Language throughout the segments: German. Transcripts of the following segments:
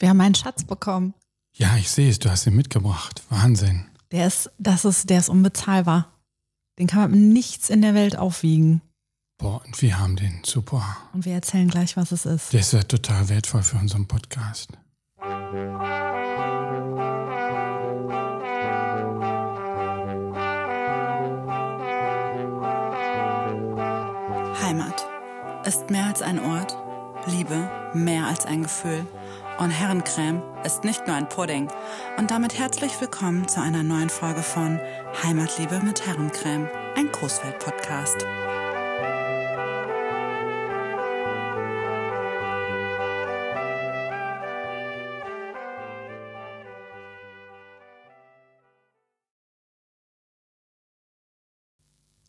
Wir haben einen Schatz bekommen. Ja, ich sehe es, du hast ihn mitgebracht. Wahnsinn. Der ist, das ist, der ist unbezahlbar. Den kann man mit nichts in der Welt aufwiegen. Boah, und wir haben den. Super. Und wir erzählen gleich, was es ist. Der ist ja total wertvoll für unseren Podcast. Heimat ist mehr als ein Ort, Liebe mehr als ein Gefühl. Und Herrencreme ist nicht nur ein Pudding. Und damit herzlich willkommen zu einer neuen Folge von Heimatliebe mit Herrencreme, ein Großwelt-Podcast.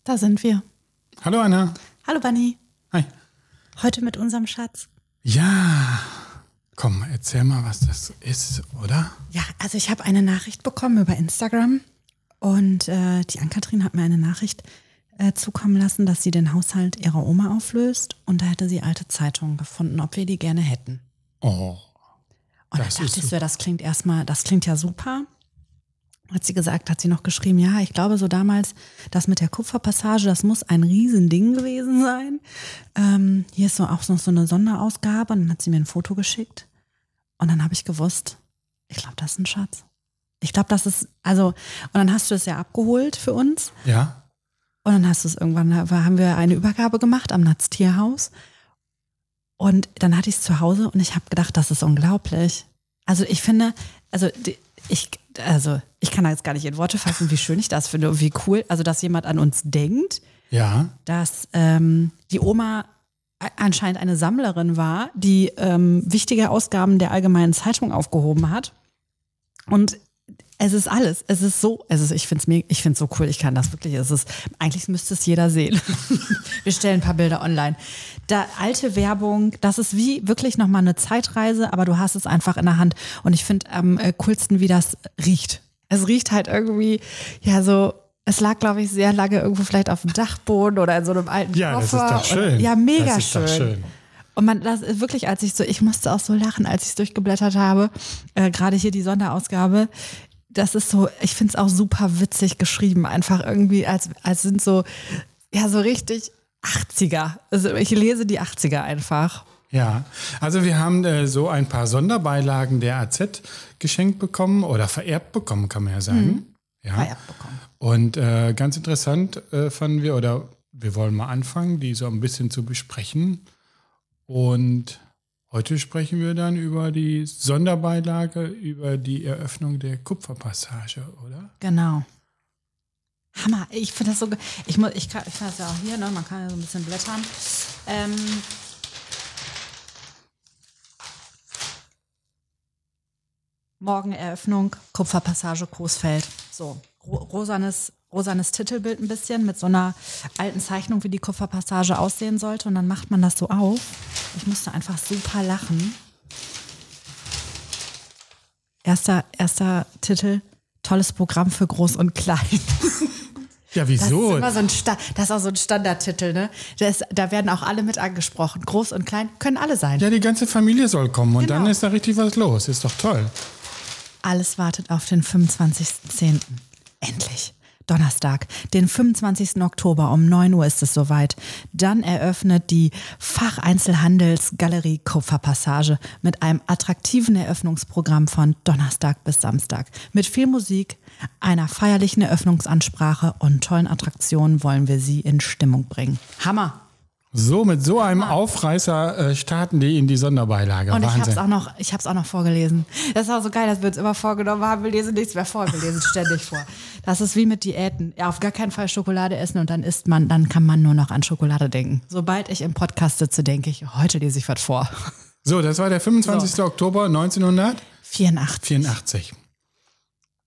Da sind wir. Hallo Anna. Hallo Bunny. Hi. Heute mit unserem Schatz. Ja. Komm, erzähl mal, was das ist, oder? Ja, also ich habe eine Nachricht bekommen über Instagram und äh, die Ann-Kathrin hat mir eine Nachricht äh, zukommen lassen, dass sie den Haushalt ihrer Oma auflöst und da hätte sie alte Zeitungen gefunden, ob wir die gerne hätten. Oh. Und da dachte ich so, das klingt erstmal, das klingt ja super. Hat sie gesagt, hat sie noch geschrieben, ja, ich glaube so damals, das mit der Kupferpassage, das muss ein Riesending gewesen sein. Ähm, hier ist so auch noch so eine Sonderausgabe und dann hat sie mir ein Foto geschickt. Und dann habe ich gewusst, ich glaube, das ist ein Schatz. Ich glaube, das ist, also, und dann hast du es ja abgeholt für uns. Ja? Und dann hast du es irgendwann, haben wir eine Übergabe gemacht am Natz Tierhaus. Und dann hatte ich es zu Hause und ich habe gedacht, das ist unglaublich. Also ich finde, also die- ich, also ich kann jetzt gar nicht in Worte fassen, wie schön ich das finde und wie cool, also dass jemand an uns denkt, Ja? dass ähm, die Oma anscheinend eine Sammlerin war, die ähm, wichtige Ausgaben der Allgemeinen Zeitung aufgehoben hat. Und es ist alles. Es ist so, es ist, ich finde es mir, ich finde so cool. Ich kann das wirklich. Es ist, eigentlich müsste es jeder sehen. Wir stellen ein paar Bilder online. Da alte Werbung, das ist wie wirklich nochmal eine Zeitreise, aber du hast es einfach in der Hand. Und ich finde am äh, coolsten, wie das riecht. Es riecht halt irgendwie, ja, so, es lag, glaube ich, sehr lange irgendwo vielleicht auf dem Dachboden oder in so einem alten Ja, das ist Koffer. doch schön. Und, ja, mega schön. schön. Und man, das ist wirklich, als ich so, ich musste auch so lachen, als ich es durchgeblättert habe, äh, gerade hier die Sonderausgabe. Das ist so, ich finde es auch super witzig geschrieben, einfach irgendwie, als, als sind so, ja, so richtig 80er. Also ich lese die 80er einfach. Ja, also wir haben äh, so ein paar Sonderbeilagen der AZ geschenkt bekommen oder vererbt bekommen, kann man ja sagen. Ja. Vererbt bekommen. Und äh, ganz interessant äh, fanden wir, oder wir wollen mal anfangen, die so ein bisschen zu besprechen. Und heute sprechen wir dann über die Sonderbeilage, über die Eröffnung der Kupferpassage, oder? Genau. Hammer, ich finde das so, ich muss, ich ich kann das ja auch hier, ne, man kann ja so ein bisschen blättern. Ähm, Morgen Eröffnung, Kupferpassage Coesfeld. So, ro rosanes, rosanes Titelbild ein bisschen mit so einer alten Zeichnung, wie die Kupferpassage aussehen sollte. Und dann macht man das so auf. Ich musste einfach super lachen. Erster, erster Titel, tolles Programm für Groß und Klein. Ja, Das wieso? ist immer so ein das ist auch so ein Standardtitel, ne? Das, da werden auch alle mit angesprochen. Groß und klein können alle sein. Ja, die ganze Familie soll kommen und Genau. dann ist da richtig was los. Ist doch toll. Alles wartet auf den 25.10. Endlich. Donnerstag, den 25. Oktober um 9 Uhr ist es soweit. Dann eröffnet die Facheinzelhandelsgalerie Kupferpassage mit einem attraktiven Eröffnungsprogramm von Donnerstag bis Samstag. Mit viel Musik, einer feierlichen Eröffnungsansprache und tollen Attraktionen wollen wir Sie in Stimmung bringen. Hammer! So, mit so einem Aufreißer äh, starten die in die Sonderbeilage. Und ich habe Wahnsinn. es auch noch, ich habe es auch noch vorgelesen. Das war so geil, dass wir uns immer vorgenommen haben, wir lesen nichts mehr vor, wir lesen ständig vor. Das ist wie mit Diäten. Ja, auf gar keinen Fall Schokolade essen und dann isst man, dann kann man nur noch an Schokolade denken. Sobald ich im Podcast sitze, denke ich, heute lese ich was vor. so, das war der 25. Oktober 1984. 84.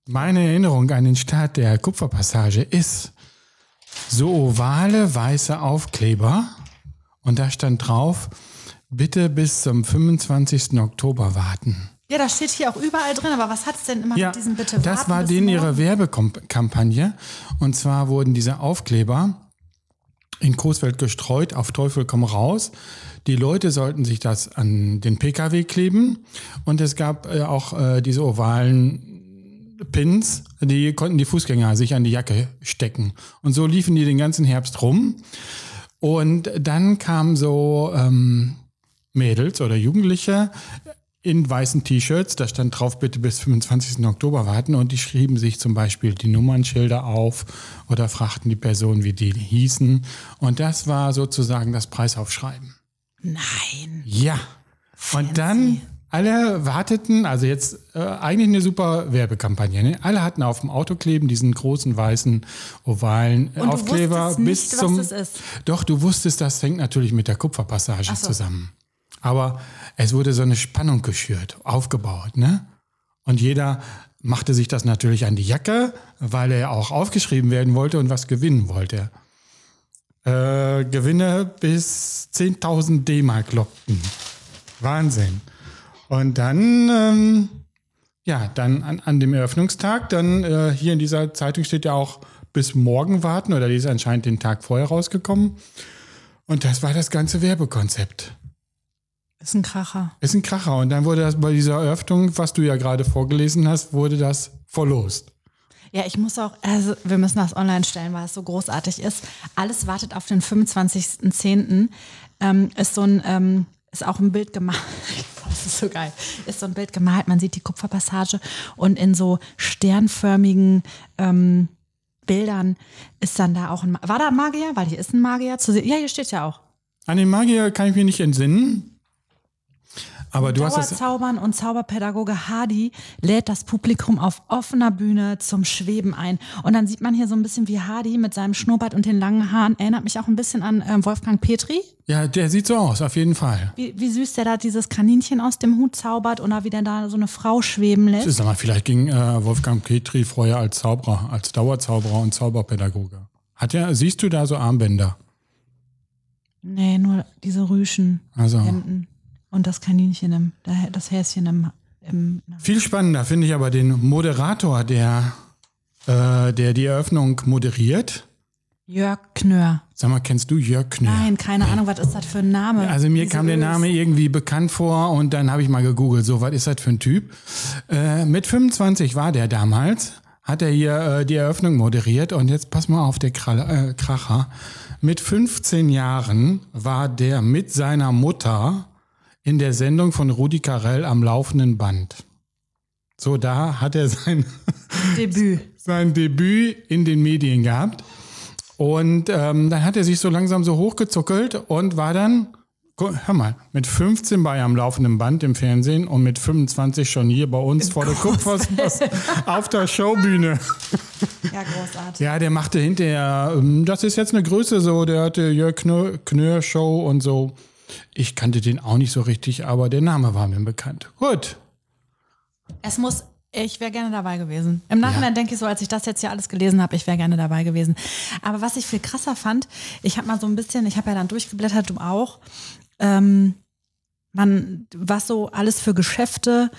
Meine Erinnerung an den Start der Kupferpassage ist so ovale weiße Aufkleber und da stand drauf, bitte bis zum 25. Oktober warten. Ja, das steht hier auch überall drin, aber was hat es denn immer Ja, mit diesem Bitte das warten war bis denen ihre Werbekampagne. Und zwar wurden diese Aufkleber in Coesfeld gestreut, auf Teufel komm raus. Die Leute sollten sich das an den Pkw kleben und es gab äh, auch äh, diese ovalen Pins, die konnten die Fußgänger sich an die Jacke stecken. Und so liefen die den ganzen Herbst rum. Und dann kamen so ähm, Mädels oder Jugendliche in weißen T-Shirts, da stand drauf, bitte bis 25. Oktober warten und die schrieben sich zum Beispiel die Nummernschilder auf oder fragten die Person, wie die hießen. Und das war sozusagen das Preisaufschreiben. Nein. Ja. Und dann alle warteten, also jetzt äh, eigentlich eine super Werbekampagne. Ne? Alle hatten auf dem Auto kleben diesen großen weißen ovalen Und Aufkleber wusstest bis nicht, zum. was das ist. Doch, du wusstest, das hängt natürlich mit der Kupferpassage so. zusammen. Aber es wurde so eine Spannung geschürt, aufgebaut, ne? Und jeder machte sich das natürlich an die Jacke, weil er auch aufgeschrieben werden wollte und was gewinnen wollte. Äh, Gewinne bis 10.000 D-Mark lockten. Wahnsinn. Und dann, ähm, ja, dann an, an dem Eröffnungstag, dann äh, hier in dieser Zeitung steht ja auch bis morgen warten oder die ist anscheinend den Tag vorher rausgekommen. Und das war das ganze Werbekonzept. Ist ein Kracher. Ist ein Kracher. Und dann wurde das bei dieser Eröffnung, was du ja gerade vorgelesen hast, wurde das verlost. Ja, ich muss auch, also wir müssen das online stellen, weil es so großartig ist. Alles wartet auf den 25.10. Ähm, ist so ein, ähm, ist auch ein Bild gemalt. Das ist so geil. Ist so ein Bild gemalt. Man sieht die Kupferpassage und in so sternförmigen ähm, Bildern ist dann da auch ein, war da ein Magier? Weil hier ist ein Magier zu sehen. Ja, hier steht ja auch. An den Magier kann ich mich nicht entsinnen. Aber du hast es. Dauerzaubern und Zauberpädagoge Hardy lädt das Publikum auf offener Bühne zum Schweben ein. Und dann sieht man hier so ein bisschen wie Hardy mit seinem Schnurrbart und den langen Haaren. Erinnert mich auch ein bisschen an ähm, Wolfgang Petri. Ja, der sieht so aus, auf jeden Fall. Wie, wie süß der da dieses Kaninchen aus dem Hut zaubert oder wie der da so eine Frau schweben lässt. Sag mal, vielleicht ging äh, Wolfgang Petri vorher als Zauberer, als Dauerzauberer und Zauberpädagoge. Hat er, siehst du da so Armbänder? Nee, nur diese Rüschen Also Hemden und das Kaninchen im, das Häschen im, im viel spannender finde ich aber den Moderator, der, äh, der die Eröffnung moderiert. Jörg Knör. Sag mal, kennst du Jörg Knör? Nein, keine Ahnung, was ist das für ein Name? Also mir kam der. Name irgendwie bekannt vor und dann habe ich mal gegoogelt, so was ist das für ein Typ. Äh, mit 25 war der damals, hat er hier äh, die Eröffnung moderiert und jetzt pass mal auf der äh, Kracher. Mit 15 Jahren war der mit seiner Mutter in der Sendung von Rudi Carell am laufenden Band. So, da hat er sein, Debüt. sein Debüt in den Medien gehabt. Und ähm, dann hat er sich so langsam so hochgezuckelt und war dann, hör mal, mit 15 bei am laufenden Band im Fernsehen und mit 25 schon hier bei uns vor der Kupferspaß auf der Showbühne. Ja, großartig. Ja, der machte hinterher, ähm, das ist jetzt eine Größe so, der hatte Jörg Knör, Knör Show und so. Ich kannte den auch nicht so richtig, aber der Name war mir bekannt. Gut. Es muss, ich wäre gerne dabei gewesen. Im Nachhinein denke ich so, als ich das jetzt hier alles gelesen habe, ich wäre gerne dabei gewesen. Aber was ich viel krasser fand, ich habe mal so ein bisschen, ich habe ja dann durchgeblättert, du auch, ähm, man, was so alles für Geschäfte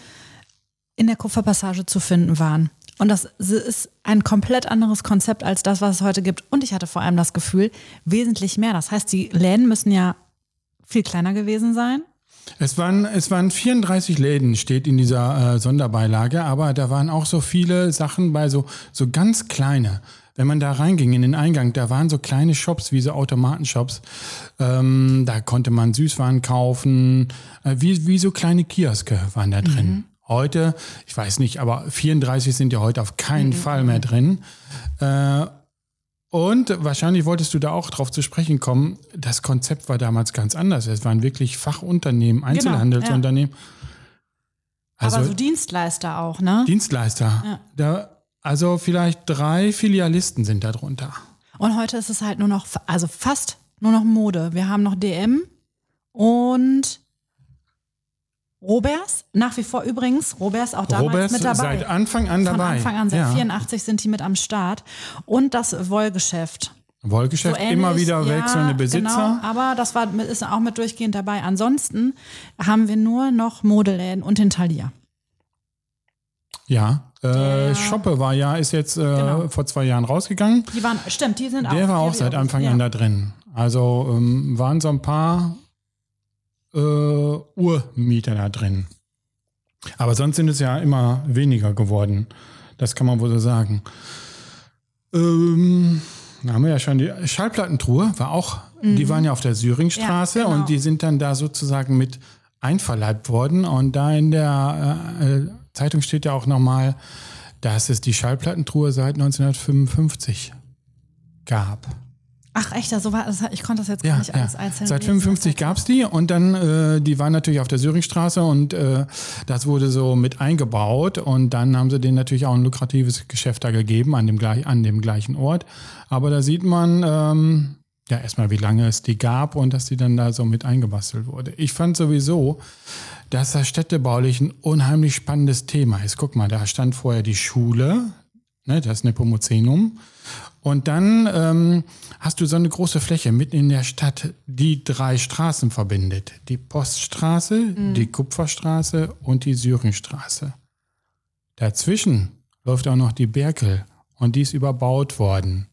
in der Kupferpassage zu finden waren. Und das ist ein komplett anderes Konzept als das, was es heute gibt. Und ich hatte vor allem das Gefühl, wesentlich mehr. Das heißt, die Läden müssen ja viel kleiner gewesen sein. Es waren, es waren 34 Läden, steht in dieser äh, Sonderbeilage, aber da waren auch so viele Sachen bei, so, so ganz kleine. Wenn man da reinging in den Eingang, da waren so kleine Shops, wie so Automatenshops. Ähm, da konnte man Süßwaren kaufen, äh, wie, wie so kleine Kioske waren da drin. Heute, ich weiß nicht, aber 34 sind ja heute auf keinen Fall mehr drin. Äh, und wahrscheinlich wolltest du da auch drauf zu sprechen kommen. Das Konzept war damals ganz anders. Es waren wirklich Fachunternehmen, Einzelhandelsunternehmen. Also Aber so Dienstleister auch, ne? Dienstleister. Ja. Da, also vielleicht drei Filialisten sind da drunter. Und heute ist es halt nur noch, also fast nur noch Mode. Wir haben noch DM und Robers. Nach wie vor übrigens, Robers auch damals Robert mit dabei. seit Anfang an Von dabei. Anfang an, seit ja. 84 sind die mit am Start. Und das Wollgeschäft. Wollgeschäft, So ähnlich, immer wieder ja, wechselnde Besitzer. Genau, aber das war, ist auch mit durchgehend dabei. Ansonsten haben wir nur noch Modeläden und den Thalia. Ja. Äh, Schoppe war ja, ist jetzt äh, Genau. vor zwei Jahren rausgegangen. Die waren, stimmt, die sind auch. Der war auch seit Anfang an ja. da drin. Also ähm, waren so ein paar äh, Urmieter da drin. Aber sonst sind es ja immer weniger geworden. Das kann man wohl so sagen. Ähm, da haben wir ja schon die Schallplattentruhe, war auch, die waren ja auf der Syringstraße Ja, genau. und die sind dann da sozusagen mit einverleibt worden. Und da in der äh, Zeitung steht ja auch nochmal, dass es die Schallplattentruhe seit 1955 gab. Ach echt, so war das, ich konnte das jetzt gar Ja, nicht ja. alles einzeln Seit lesen. 55 gab es die und dann, äh, die waren natürlich auf der Syringstraße und äh, das wurde so mit eingebaut und dann haben sie denen natürlich auch ein lukratives Geschäft da gegeben an dem, gleich, an dem gleichen Ort. Aber da sieht man ähm, ja erstmal, wie lange es die gab und dass die dann da so mit eingebastelt wurde. Ich fand sowieso, dass das städtebaulich ein unheimlich spannendes Thema ist. Guck mal, da stand vorher die Schule, ne, das Nepomucenum. Und dann ähm, hast du so eine große Fläche mitten in der Stadt, die drei Straßen verbindet. Die Poststraße, die Kupferstraße und die Syringstraße. Dazwischen läuft auch noch die Berkel und die ist überbaut worden.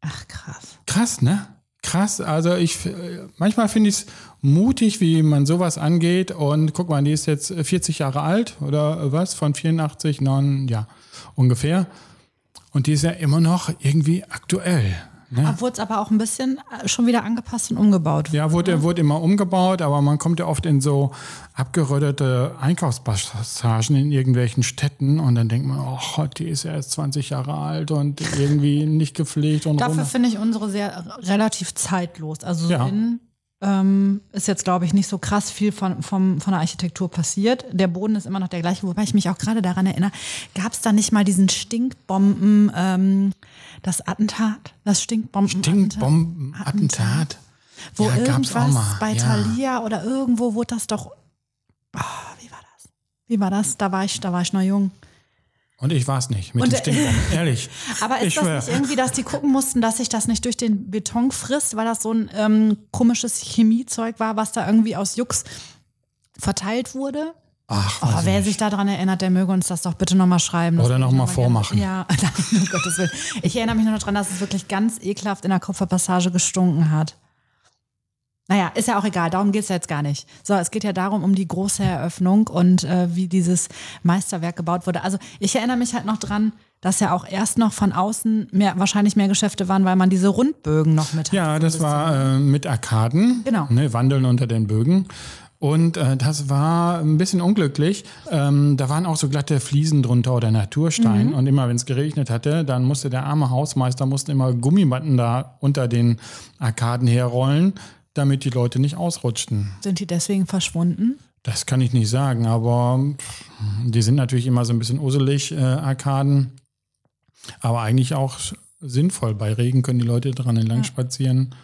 Ach krass. Krass, ne? Krass. Also ich manchmal finde ich es mutig, wie man sowas angeht. Und guck mal, die ist jetzt 40 Jahre alt oder was? Von 84, 9, ja, ungefähr. Und die ist ja immer noch irgendwie aktuell. Ne? Wurde es aber auch ein bisschen äh, schon wieder angepasst und umgebaut. Ja, wurde, wurde immer umgebaut, aber man kommt ja oft in so abgeröttete Einkaufspassagen in irgendwelchen Städten und dann denkt man, oh, die ist ja erst 20 Jahre alt und irgendwie nicht gepflegt und Dafür finde ich unsere sehr relativ zeitlos. Also Ja. innen ähm, ist jetzt, glaube ich, nicht so krass viel von, vom, von der Architektur passiert. Der Boden ist immer noch der gleiche, wobei ich mich auch gerade daran erinnere, gab es da nicht mal diesen Stinkbomben, ähm, das Attentat, das Stinkbomben Stinkbombenattentat. wo Ja, irgendwas bei ja. Thalia oder irgendwo wurde das doch, Ah, wie war das? Wie war das? Da war ich, da war ich noch jung. Und ich war es nicht mit Und, den äh, Stinkbomben, ehrlich. Aber ist ich das schwör. nicht irgendwie, dass die gucken mussten, dass sich das nicht durch den Beton frisst, weil das so ein ähm, komisches Chemiezeug war, was da irgendwie aus Jux verteilt wurde? Ach, Oh, wer nicht. sich daran erinnert, der möge uns das doch bitte nochmal schreiben. Oder würde noch ich mal gerne- vormachen. Ja, um Gottes Willen. Ich erinnere mich nur noch daran, dass es wirklich ganz ekelhaft in der Kupferpassage gestunken hat. Naja, ist ja auch egal, darum geht es ja jetzt gar nicht. So, es geht ja darum, um die große Eröffnung und äh, wie dieses Meisterwerk gebaut wurde. Also ich erinnere mich halt noch dran, dass ja auch erst noch von außen mehr, wahrscheinlich mehr Geschäfte waren, weil man diese Rundbögen noch mit hatte. Ja, das war äh, mit Arkaden. Genau. Ne, Wandeln unter den Bögen. Und äh, das war ein bisschen unglücklich. Ähm, da waren auch so glatte Fliesen drunter oder Naturstein. Mhm. Und immer wenn es geregnet hatte, dann musste der arme Hausmeister musste immer Gummimatten da unter den Arkaden herrollen, damit die Leute nicht ausrutschten. Sind die deswegen verschwunden? Das kann ich nicht sagen, aber die sind natürlich immer so ein bisschen uselig, äh, Arkaden. Aber eigentlich auch sinnvoll. Bei Regen können die Leute dran entlang spazieren.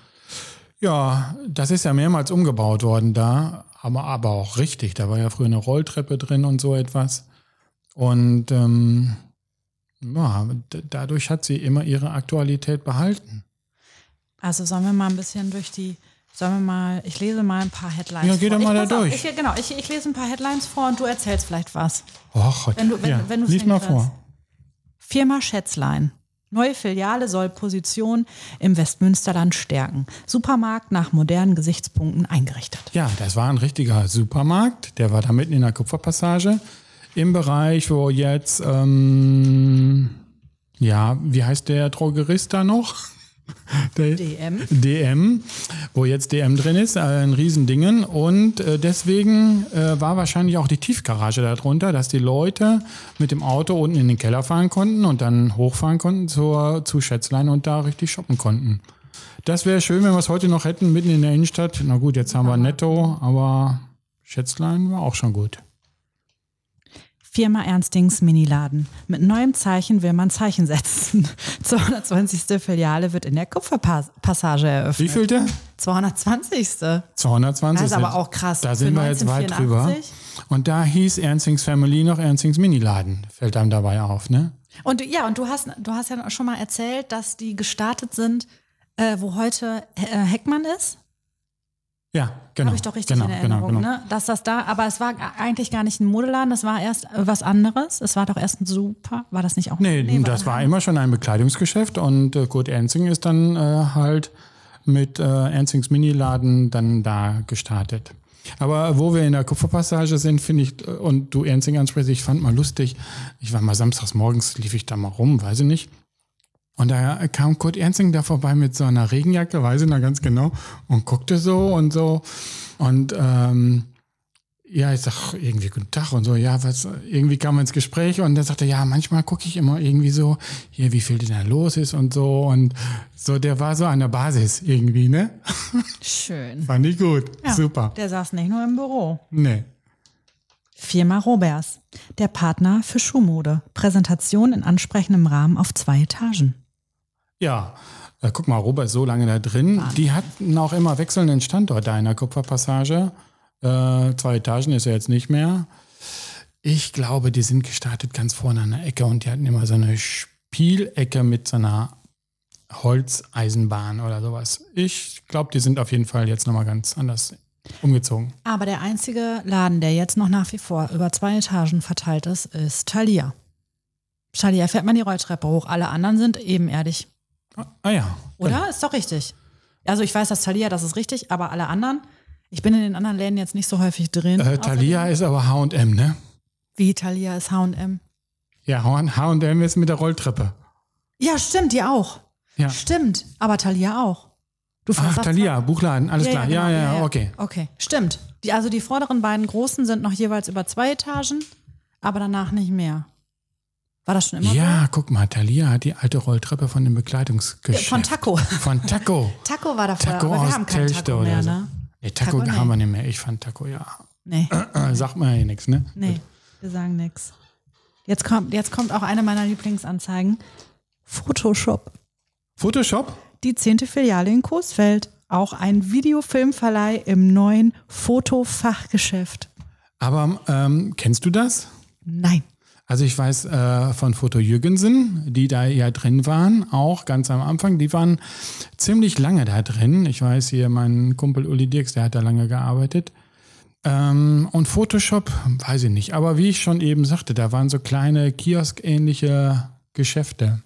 Ja, das ist ja mehrmals umgebaut worden da, aber, aber auch richtig. Da war ja früher eine Rolltreppe drin und so etwas. Und ähm, ja, dadurch hat sie immer ihre Aktualität behalten. Also sollen wir mal ein bisschen durch die, sollen wir mal, ich lese mal ein paar Headlines Ja, geh vor. doch mal da durch. Ich, genau, ich, ich lese ein paar Headlines vor und du erzählst vielleicht was. Och, Wenn du- wenn- ja, wenn du's lies mal hinkriegst. vor. Firma Schätzlein. Neue Filiale soll Position im Westmünsterland stärken. Supermarkt nach modernen Gesichtspunkten eingerichtet. Ja, das war ein richtiger Supermarkt. Der war da mitten in der Kupferpassage. Im Bereich, wo jetzt, ähm, ja, wie heißt der Drogerist da noch? DM. DM, wo jetzt DM drin ist, ein Riesendingen. Und äh, deswegen äh, war wahrscheinlich auch die Tiefgarage darunter, dass die Leute mit dem Auto unten in den Keller fahren konnten und dann hochfahren konnten zur, zu Schätzlein und da richtig shoppen konnten. Das wäre schön, wenn wir es heute noch hätten, mitten in der Innenstadt. Na gut, jetzt haben wir Netto, aber Schätzlein war auch schon gut. Firma Ernstings Miniladen. Mit neuem Zeichen will man Zeichen setzen. 220. Filiale wird in der Kupferpassage eröffnet. Wie vielte? 220. 220. Das ist aber auch krass. Da sind wir jetzt weit drüber. 1984. Und da hieß Ernstings Family noch Ernstings Miniladen. Fällt einem dabei auf, ne? Und ja, und du hast, du hast ja schon mal erzählt, dass die gestartet sind, äh, wo heute äh, Heckmann ist. Ja, genau. Habe ich doch richtig genau, in Erinnerung, genau, genau. ne? Dass das da, aber es war eigentlich gar nicht ein Modeladen, das war erst was anderes. Es war doch erst ein super, war das nicht auch? Nee, das ein war immer schon ein Bekleidungsgeschäft und äh, Kurt Ernzing ist dann äh, halt mit äh, Ernstings Miniladen dann da gestartet. Aber wo wir in der Kupferpassage sind, finde ich, äh, und du Ernzing ansprichst, ich fand mal lustig, ich war mal samstags morgens, lief ich da mal rum, weiß ich nicht. Und da kam Kurt Ernzing da vorbei mit so einer Regenjacke, weiß ich noch ganz genau, und guckte so und so. Und ähm, ja, ich sag irgendwie guten Tag und so, ja, was, irgendwie kam man ins Gespräch und dann sagte, ja, manchmal gucke ich immer irgendwie so, hier, wie viel denn da los ist und so und so, der war so an der Basis irgendwie, ne? Schön. Fand ich gut. Ja, Super. Der saß nicht nur im Büro. Nee. Firma Robers, der Partner für Schuhmode. Präsentation in ansprechendem Rahmen auf zwei Etagen. Ja, äh, guck mal, Robert ist so lange da drin. Die hatten auch immer wechselnden Standort da in der Kupferpassage. Äh, zwei Etagen ist ja jetzt nicht mehr. Ich glaube, die sind gestartet ganz vorne an der Ecke und die hatten immer so eine Spielecke mit so einer Holzeisenbahn oder sowas. Ich glaube, die sind auf jeden Fall jetzt nochmal ganz anders umgezogen. Aber der einzige Laden, der jetzt noch nach wie vor über zwei Etagen verteilt ist, ist Thalia. Thalia fährt man die Rolltreppe hoch. Alle anderen sind ebenerdig. Ah ja. Oder? Ist doch richtig. Also ich weiß, dass Thalia, das ist richtig, aber alle anderen, ich bin in den anderen Läden jetzt nicht so häufig drin. Äh, Thalia ist aber H&M, ne? Wie Thalia ist H&M. Ja, H&M ist mit der Rolltreppe. Ja, stimmt, die auch. Ja. Stimmt, aber Thalia auch. Du Ach, Thalia, Buchladen, alles klar. genau, Ja, ja, okay. Okay, stimmt. Die, also die vorderen beiden großen sind noch jeweils über zwei Etagen, aber danach nicht mehr. War das schon immer Ja, guck mal, Thalia hat die alte Rolltreppe von dem so? Bekleidungsgeschäft. Von Taco. Von Taco. Taco war da vorher, Taco aber wir aus haben keinen Telchte Taco mehr, so. ne? Nee, Taco, Taco, nee. haben wir nicht mehr. Ich fand Taco, ja. Nee, Äh, sagt man ja hier nichts, ne? nee, wir sagen nichts. Jetzt kommt, jetzt kommt auch eine meiner Lieblingsanzeigen. Photoshop. Photoshop? Die zehnte Filiale in Coesfeld. Auch ein Videofilmverleih im neuen Fotofachgeschäft. Aber ähm, kennst du das? Nein. Also ich weiß äh, von Foto Jürgensen, die da ja drin waren, auch ganz am Anfang. Die waren ziemlich lange da drin. Ich weiß hier, mein Kumpel Uli Dirks, der hat da lange gearbeitet. Ähm, und Photoshop, weiß ich nicht. Aber wie ich schon eben sagte, da waren so kleine Kiosk-ähnliche Geschäfte.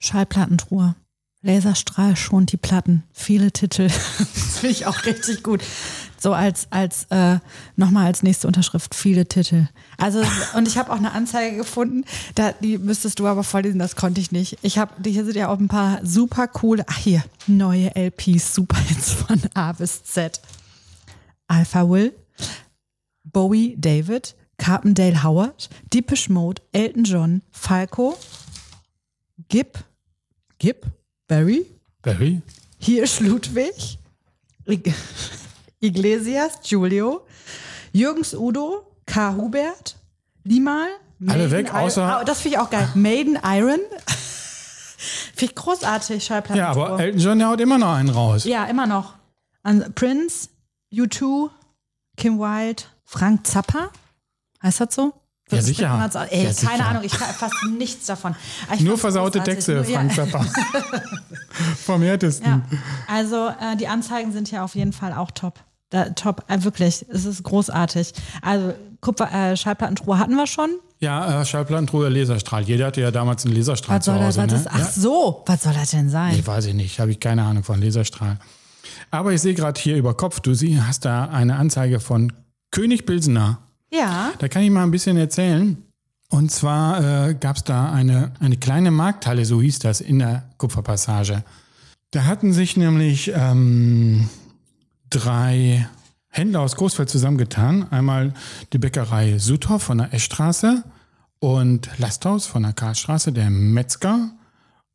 Schallplattentruhe. Laserstrahl schont die Platten. Viele Titel. das finde ich auch richtig gut. So als, als äh, nochmal als nächste Unterschrift, viele Titel. Also, und ich habe auch eine Anzeige gefunden, da, die müsstest du aber vorlesen, das konnte ich nicht. Ich habe, hier sind ja auch ein paar super coole, ach hier, neue LPs, super Hits von A bis Z. Alpha Will, Bowie David, Carpendale Howard, Deepish Mode, Elton John, Falco, Gib, Gib, Barry, Barry? Hirsch Ludwig, Ig Iglesias Julio, Jürgens Udo, K. Hubert, Limal. Alle weg, außer- Ah, das finde ich auch geil. Maiden Iron. finde ich großartig, Schallplatten. Ja, aber Elton John, der haut immer noch einen raus. Ja, immer noch. An Prince, U2, Kim Wilde, Frank Zappa. Heißt das so? Ja, sicher. Ey, Ja, keine sicher. Ahnung, ich kann fast nichts davon. Aber ich Nur versaute. Texte, Nur- Frank. Zappa. Vom härtesten. Ja, also äh, die Anzeigen sind ja auf jeden Fall auch top. Da, top, äh, wirklich, es ist großartig. Also Kupfer, äh, Schallplattentruhe hatten wir schon. Ja, äh, Schallplattentruhe, Laserstrahl. Jeder hatte ja damals einen Laserstrahl Was zu soll das? Hause. Was ne? ist, ach so, was soll das denn sein? Nee, weiß ich nicht. Habe ich keine Ahnung von Laserstrahl. Aber ich sehe gerade hier über Kopf, du sie, hast da eine Anzeige von König Pilsener. Ja, Da kann ich mal ein bisschen erzählen. Und zwar äh, gab es da eine, eine kleine Markthalle, so hieß das, in der Kupferpassage. Da hatten sich nämlich ähm, drei Händler aus Großfeld zusammengetan. Einmal die Bäckerei Suthoff von der Eschstraße und Lasthaus von der Karlstraße, der Metzger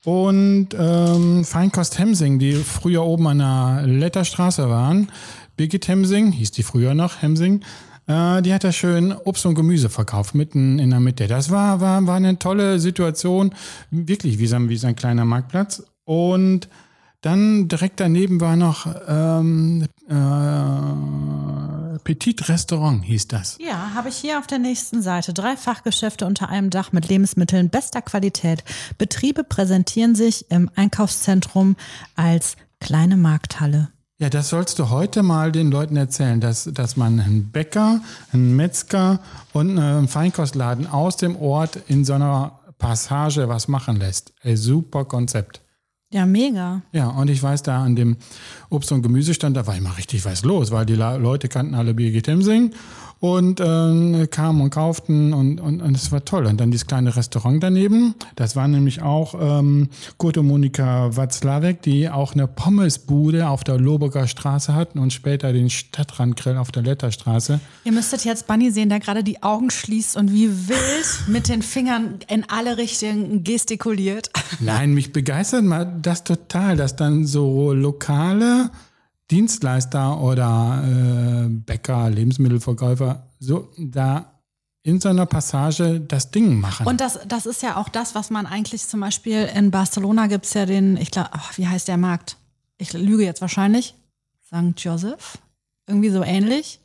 und ähm, Feinkost Hemsing, die früher oben an der Letterstraße waren. Birgit Hemsing, hieß die früher noch Hemsing, äh, die hat da schön Obst und Gemüse verkauft, mitten in der Mitte. Das war, war, war eine tolle Situation, wirklich wie so, wie so ein kleiner Marktplatz. Und dann direkt daneben war noch ähm, äh, Petit Restaurant, hieß das. ja, habe ich hier auf der nächsten Seite. Drei Fachgeschäfte unter einem Dach mit Lebensmitteln bester Qualität. Betriebe präsentieren sich im Einkaufszentrum als kleine Markthalle. Ja, das sollst du heute mal den Leuten erzählen, dass, dass man einen Bäcker, einen Metzger und einen Feinkostladen aus dem Ort in so einer Passage was machen lässt. Ein super Konzept. Ja, mega. Ja, und ich weiß, da an dem Obst- und Gemüsestand, da war immer richtig was los, weil die Leute kannten alle Birgit Hemsing und äh, kamen und kauften und, und, und es war toll. Und dann dieses kleine Restaurant daneben, das war nämlich auch ähm, Kurt und Monika Watzlawick, die auch eine Pommesbude auf der Loburger Straße hatten und später den Stadtrandgrill auf der Letterstraße. Ihr müsstet jetzt Bunny sehen, der gerade die Augen schließt und wie wild mit den Fingern in alle Richtungen gestikuliert. Nein, mich begeistert mal das total, dass dann so lokale Dienstleister oder äh, Bäcker, Lebensmittelverkäufer so da in so einer Passage das Ding machen. Und das, das ist ja auch das, was man eigentlich zum Beispiel in Barcelona gibt es ja den, ich glaube, wie heißt der Markt? Ich lüge jetzt wahrscheinlich. St. Joseph? Irgendwie so ähnlich.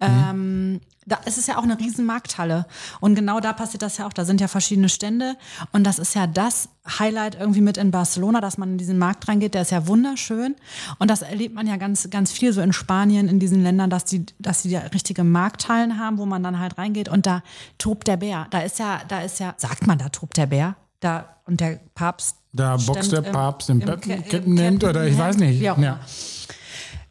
Ähm, da es ist ja auch eine riesen Markthalle. Und genau da passiert das ja auch. Da sind ja verschiedene Stände. Und das ist ja das Highlight irgendwie mit in Barcelona, dass man in diesen Markt reingeht. Der ist ja wunderschön. Und das erlebt man ja ganz, ganz viel so in Spanien, in diesen Ländern, dass die, dass die ja richtige Markthallen haben, wo man dann halt reingeht. Und da tobt der Bär. Da ist ja, da ist ja, sagt man, da tobt der Bär. Da, und der Papst. da boxt der im- Papst im, im im Kettenhemd oder ich weiß nicht. Ja.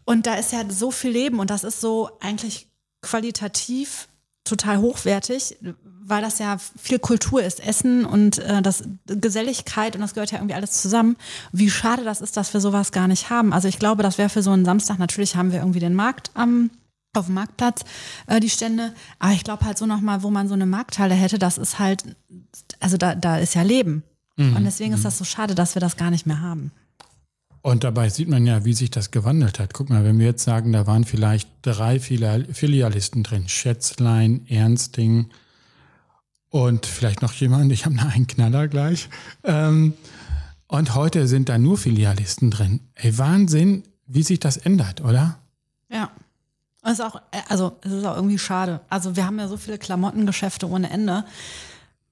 Und da ist ja so viel Leben und das ist so eigentlich qualitativ total hochwertig, weil das ja viel Kultur ist, Essen und äh, das Geselligkeit und das gehört ja irgendwie alles zusammen. Wie schade das ist, dass wir sowas gar nicht haben. Also ich glaube, das wäre für so einen Samstag, natürlich haben wir irgendwie den Markt am auf dem Marktplatz äh, die Stände, aber ich glaube halt so nochmal, wo man so eine Markthalle hätte, das ist halt, also da, da ist ja Leben. Und deswegen ist das so schade, dass wir das gar nicht mehr haben. Und dabei sieht man ja, wie sich das gewandelt hat. Guck mal, wenn wir jetzt sagen, da waren vielleicht drei Filial Filialisten drin. Schätzlein, Ernsting und vielleicht noch jemand, ich habe noch einen Knaller gleich. Ähm, und heute sind da nur Filialisten drin. Ey, Wahnsinn, wie sich das ändert, oder? Ja. Es ist auch, also es ist auch irgendwie schade. Also wir haben ja so viele Klamottengeschäfte ohne Ende.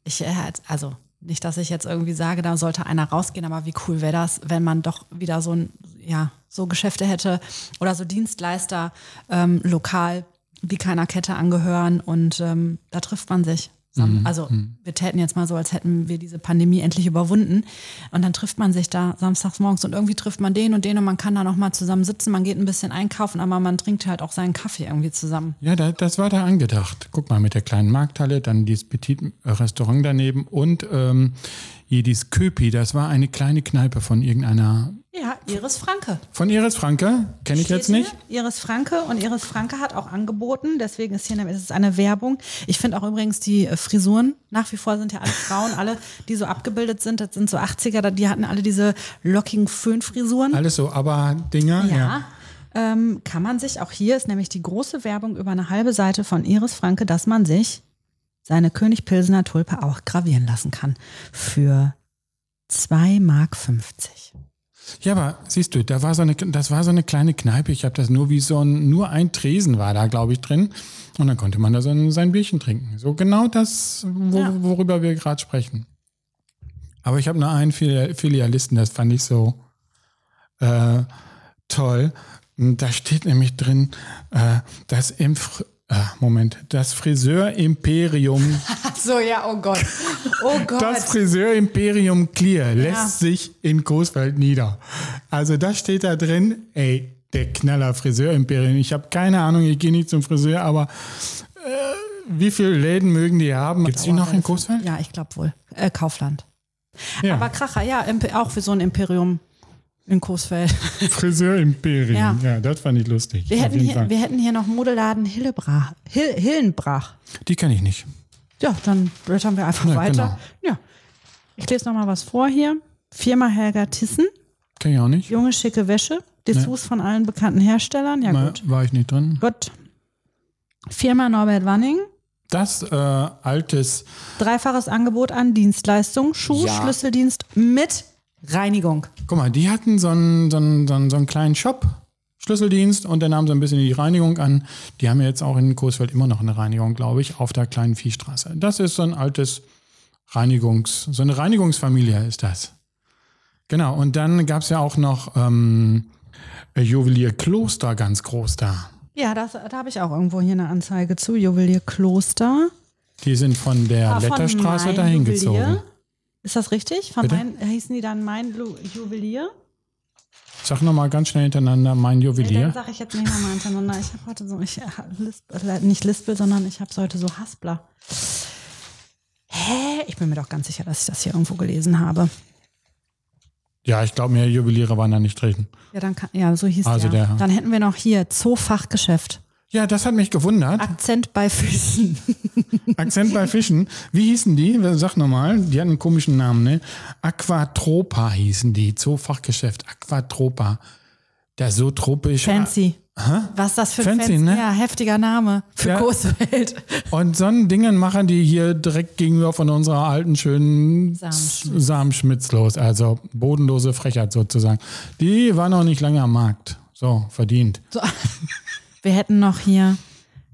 Ich, äh, also nicht, dass ich jetzt irgendwie sage, da sollte einer rausgehen, aber wie cool wäre das, wenn man doch wieder so ein, ja, so Geschäfte hätte oder so Dienstleister ähm, lokal, die keiner Kette angehören und ähm, da trifft man sich. Sam- Also wir täten jetzt mal so, als hätten wir diese Pandemie endlich überwunden. Und dann trifft man sich da samstags morgens und irgendwie trifft man den und den und man kann da noch mal zusammen sitzen, man geht ein bisschen einkaufen, aber man trinkt halt auch seinen Kaffee irgendwie zusammen. Ja, da, das war da angedacht. Guck mal, mit der kleinen Markthalle, dann dieses Petit-Restaurant daneben und ähm, hier dieses Köpi, das war eine kleine Kneipe von irgendeiner, Ja, Iris Franke. von Iris Franke, kenne ich jetzt Steht nicht. Hier, Iris Franke und Iris Franke hat auch angeboten, deswegen ist hier nämlich- es ist eine Werbung. Ich finde auch übrigens die äh, Frisuren, nach wie vor sind ja alle Frauen, alle, die so abgebildet sind, das sind so 80er, die hatten alle diese lockigen Föhnfrisuren. Alles so, aber Dinger, ja. Ja. Ähm, kann man sich, auch hier ist nämlich die große Werbung über eine halbe Seite von Iris Franke, dass man sich seine König Pilsener Tulpe auch gravieren lassen kann. Für 2,50 Mark. Ja, aber siehst du, da war so eine, das war so eine kleine Kneipe. Ich habe das nur wie so ein, nur ein Tresen war da, glaube ich, drin. Und dann konnte man da so ein, sein Bierchen trinken. So genau das, wo, Ja. worüber wir gerade sprechen. Aber ich habe nur einen Fili- Filialisten, das fand ich so äh, toll. Da steht nämlich drin, äh, das im Äh, Moment, das Friseur-Imperium So, ja, oh Gott. Oh Gott. das Friseur-Imperium Clear lässt sich in Coesfeld nieder. Also das steht da drin. Ey, der Knaller Friseur-Imperium. Ich habe keine Ahnung, ich gehe nicht zum Friseur, aber äh, wie viele Läden mögen die haben? Gibt es die noch in Coesfeld? Ja, ich glaube wohl. Äh, Kaufland. Ja, Aber Kracher, ja, auch für so ein Imperium in Coesfeld. Friseur-Imperium. Ja. Ja. das fand ich lustig. Wir hätten, hier, Fall. wir hätten hier noch Modeladen Hillebrach, Hill, Hillenbrach. Die kenne ich nicht. Ja, dann blättern wir einfach Ja, weiter. Ja. Ich lese noch mal was vor hier. Firma Helga Thyssen, Kenne ich auch nicht. junge schicke Wäsche, Dessous von allen bekannten Herstellern. Ja Mal, gut. war ich nicht drin. Gut. Firma Norbert Wanning, Das äh, altes, dreifaches Angebot an Dienstleistungen, Schuh, Ja. Schlüsseldienst mit Reinigung. guck mal, die hatten so einen, so einen, so einen, so einen kleinen Shop. Schlüsseldienst und dann haben sie ein bisschen die Reinigung an. Die haben ja jetzt auch in Coesfeld immer noch eine Reinigung, glaube ich, auf der kleinen Viehstraße. Das ist so ein altes Reinigungs-, so eine Reinigungsfamilie ist das. Genau, und dann gab es ja auch noch ähm, Juwelier Kloster ganz groß da. Ja, das, da habe ich auch irgendwo hier eine Anzeige zu. Juwelier Kloster. Die sind von der Ah, Letterstraße dahin Juwelier. gezogen. Ist das richtig? Von Bitte? mein, hießen die dann mein Lu Juwelier? Sag nochmal ganz schnell hintereinander mein Nee, dann Juwelier. sage ich jetzt nicht nochmal hintereinander. Ich habe heute so, ich, äh, Lisp, äh, nicht Lispel, sondern ich habe heute so Haspler. Hä? Ich bin mir doch ganz sicher, dass ich das hier irgendwo gelesen habe. Ja, ich glaube, mehr Juweliere waren da nicht drin. Ja, dann kann, ja, so hieß Also der. der- Dann hätten wir noch hier Zoofachgeschäft. Ja, das hat mich gewundert. Akzent bei Füßen. Akzent bei Fischen. Wie hießen die? Sag nochmal. Die hatten einen komischen Namen, ne? Aquatropa hießen die. Zoofachgeschäft. Aquatropa. Der so tropisch. Fancy. Was ist das für ein Fancy, Fancy? ne? Ja, heftiger Name für Ja. Coesfeld. Und so ein Dingen machen die hier direkt gegenüber von unserer alten schönen Samenschmitz. Samenschmitz los. Also bodenlose Frechheit sozusagen. Die war noch nicht lange am Markt. So, verdient. So. Wir hätten noch hier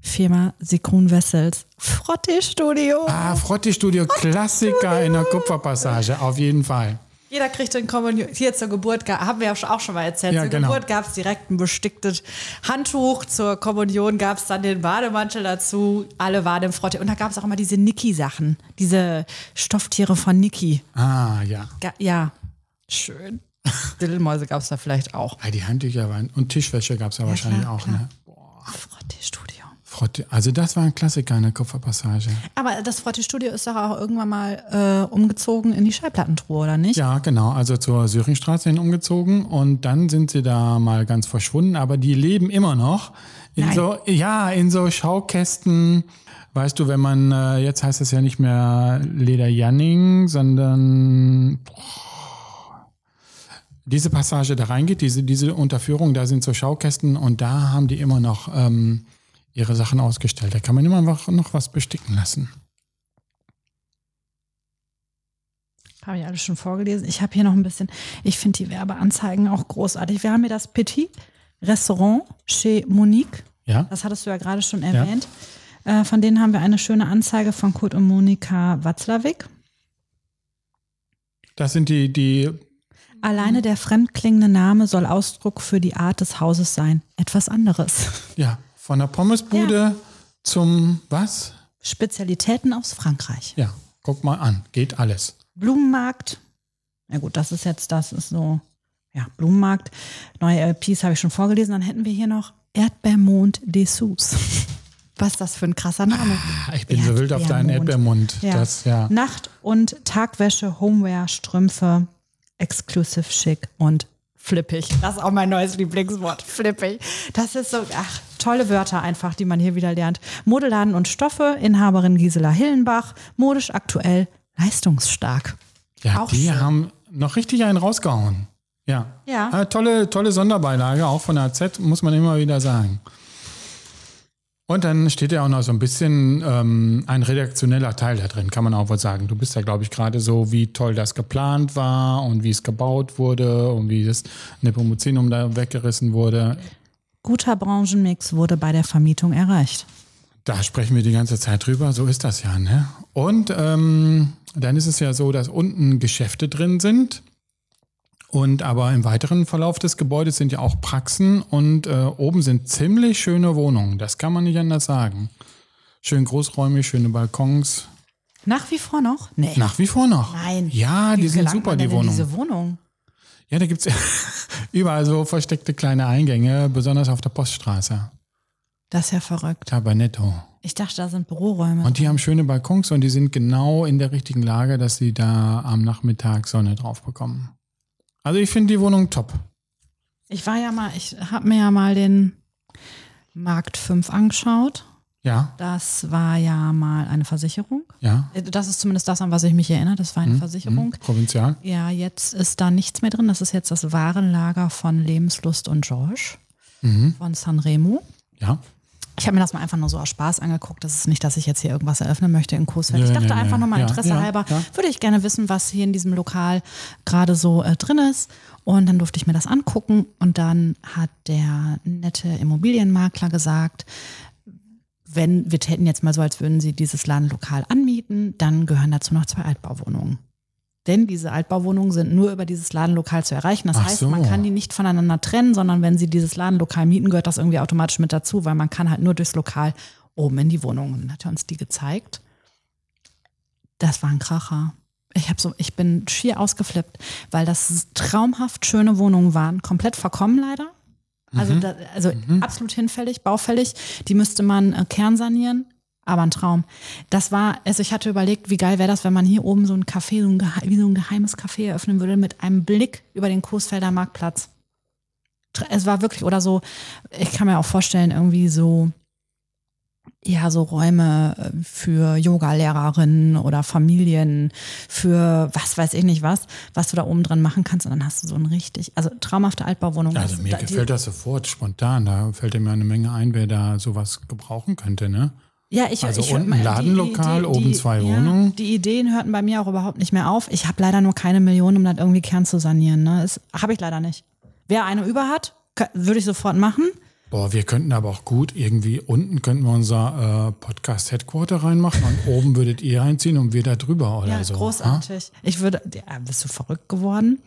Firma Sigrun Wessels. Frotte-Studio. Ah, Frotti-Studio, Klassiker in der Kupferpassage, auf jeden Fall. Jeder kriegt den Kommunion. Hier zur Geburt, ga- haben wir auch schon mal erzählt. Ja, zur genau. Geburt gab es direkt ein besticktes Handtuch. Zur Kommunion gab es dann den Bademantel dazu. Alle waren im Frotte. Und da gab es auch immer diese Niki-Sachen. Diese Stofftiere von Niki. Ah, ja. Ga- Ja, schön. Dillmäuse gab es da vielleicht auch. Ah, die Handtücher waren. Und Tischwäsche gab es ja, wahrscheinlich klar, auch, klar. ne? Frotte-Studio. Frotti, also das war ein Klassiker in der Kupferpassage. Aber das Frotte-Studio ist doch auch irgendwann mal äh, umgezogen in die Schallplattentruhe, oder nicht? Ja, genau, also zur Syringstraße hin umgezogen und dann sind sie da mal ganz verschwunden, aber die leben immer noch in Nein. so, ja, in so Schaukästen. Weißt du, wenn man, äh, jetzt heißt es ja nicht mehr Leder Janning, sondern boah, diese Passage da reingeht, diese, diese Unterführung, da sind so Schaukästen und da haben die immer noch ähm, ihre Sachen ausgestellt. Da kann man immer noch, noch was besticken lassen. Habe ich alles schon vorgelesen. Ich habe hier noch ein bisschen, ich finde die Werbeanzeigen auch großartig. Wir haben hier das Petit Restaurant chez Monique. Ja? Das hattest du ja gerade schon erwähnt. Äh, von denen haben wir eine schöne Anzeige von Kurt und Monika Watzlawick. Das sind die, die Alleine der fremdklingende Name soll Ausdruck für die Art des Hauses sein. Etwas anderes. Ja, von der Pommesbude zum was? Spezialitäten aus Frankreich. Ja, guck mal an, geht alles. Blumenmarkt. Na gut, das ist jetzt, das ist so, ja, Blumenmarkt. Neue LPs habe ich schon vorgelesen. Dann hätten wir hier noch Erdbeermond Dessous. Was ist das für ein krasser Name? Ah, Ich bin so wild auf deinen Erdbeermund. Ja. Das, ja. Nacht- und Tagwäsche, Homeware, Strümpfe, Exclusive Chic und flippig. Das ist auch mein neues Lieblingswort, flippig. Das ist so, ach, tolle Wörter einfach, die man hier wieder lernt. Modeladen und Stoffe, Inhaberin Gisela Hillenbach, modisch aktuell, leistungsstark. ja, auch die schön. haben noch richtig einen rausgehauen. Ja. Ja. Äh, tolle, tolle Sonderbeilage, auch von der AZ, muss man immer wieder sagen. Und dann steht ja auch noch so ein bisschen ähm, ein redaktioneller Teil da drin, kann man auch wohl sagen. Du bist ja, glaube ich, gerade so, wie toll das geplant war und wie es gebaut wurde und wie das Nepomucenum da weggerissen wurde. Guter Branchenmix wurde bei der Vermietung erreicht. Da sprechen wir die ganze Zeit drüber, so ist das ja. Ne? Und ähm, dann ist es ja so, dass unten Geschäfte drin sind. Und aber im weiteren Verlauf des Gebäudes sind ja auch Praxen und äh, oben sind ziemlich schöne Wohnungen. Das kann man nicht anders sagen. Schön großräumig, schöne Balkons. Nach wie vor noch? Nee. Nach wie vor noch. Nein. Ja, Wie die sind super, die Wohnungen. diese Wohnung. Ja, da gibt's ja überall so versteckte kleine Eingänge, besonders auf der Poststraße. Das ist ja verrückt. Da bei Netto. Ich dachte, da sind Büroräume. Und die haben schöne Balkons und die sind genau in der richtigen Lage, dass sie da am Nachmittag Sonne drauf bekommen. Also ich finde die Wohnung top. Ich war ja mal, ich habe mir ja mal den Markt 5 angeschaut. Ja, Das war ja mal eine Versicherung. ja. Das ist zumindest das, an was ich mich erinnere. Das war eine Versicherung. Hm, provinzial. Ja, jetzt ist da nichts mehr drin. Das ist jetzt das Warenlager von Lebenslust und George Mhm. von Sanremo. Ja. Ich habe mir das mal einfach nur so aus Spaß angeguckt. Das ist nicht, dass ich jetzt hier irgendwas eröffnen möchte in Coesfeld. Ich dachte einfach nur mal Interesse halber, würde ich gerne wissen, was hier in diesem Lokal gerade so äh, drin ist. Und dann durfte ich mir das angucken. Und dann hat der nette Immobilienmakler gesagt, wenn wir täten jetzt mal so, als würden sie dieses Ladenlokal anmieten, dann gehören dazu noch zwei Altbauwohnungen. Denn diese Altbauwohnungen sind nur über dieses Ladenlokal zu erreichen. Das Ach heißt, so. man kann die nicht voneinander trennen, sondern wenn sie dieses Ladenlokal mieten, gehört das irgendwie automatisch mit dazu, weil man kann halt nur durchs Lokal oben in die Wohnung. Und dann hat er uns die gezeigt. Das war ein Kracher. Ich habe so, ich bin schier ausgeflippt, weil das traumhaft schöne Wohnungen waren, komplett verkommen leider. Also, da, also absolut hinfällig, baufällig. Die müsste man äh, kernsanieren, aber ein Traum. Das war, also ich hatte überlegt, wie geil wäre das, wenn man hier oben so ein Café, so ein, wie so ein geheimes Café eröffnen würde mit einem Blick über den Coesfelder Marktplatz. Es war wirklich, oder so, ich kann mir auch vorstellen, irgendwie so, ja, so Räume äh, für Yoga-Lehrerinnen oder Familien, für was weiß ich nicht was, was du da oben dran machen kannst. Und dann hast du so ein richtig, also traumhafte Altbauwohnung. Also Das- mir da- gefällt das sofort, spontan. Da fällt mir eine Menge ein, wer da sowas gebrauchen könnte, ne? Ja, ich, Also ich, unten Ladenlokal, oben zwei ja, Wohnungen. Die Ideen hörten bei mir auch überhaupt nicht mehr auf. Ich habe leider nur keine Millionen, um das irgendwie Kern zu sanieren. Ne? Das habe ich leider nicht. Wer eine über hat, würde ich sofort machen. Boah, wir könnten aber auch gut irgendwie unten könnten wir unser äh, Podcast Headquarter reinmachen und oben würdet ihr reinziehen und wir da drüber oder Ja, so. großartig. Ich würde, ja, bist du verrückt geworden?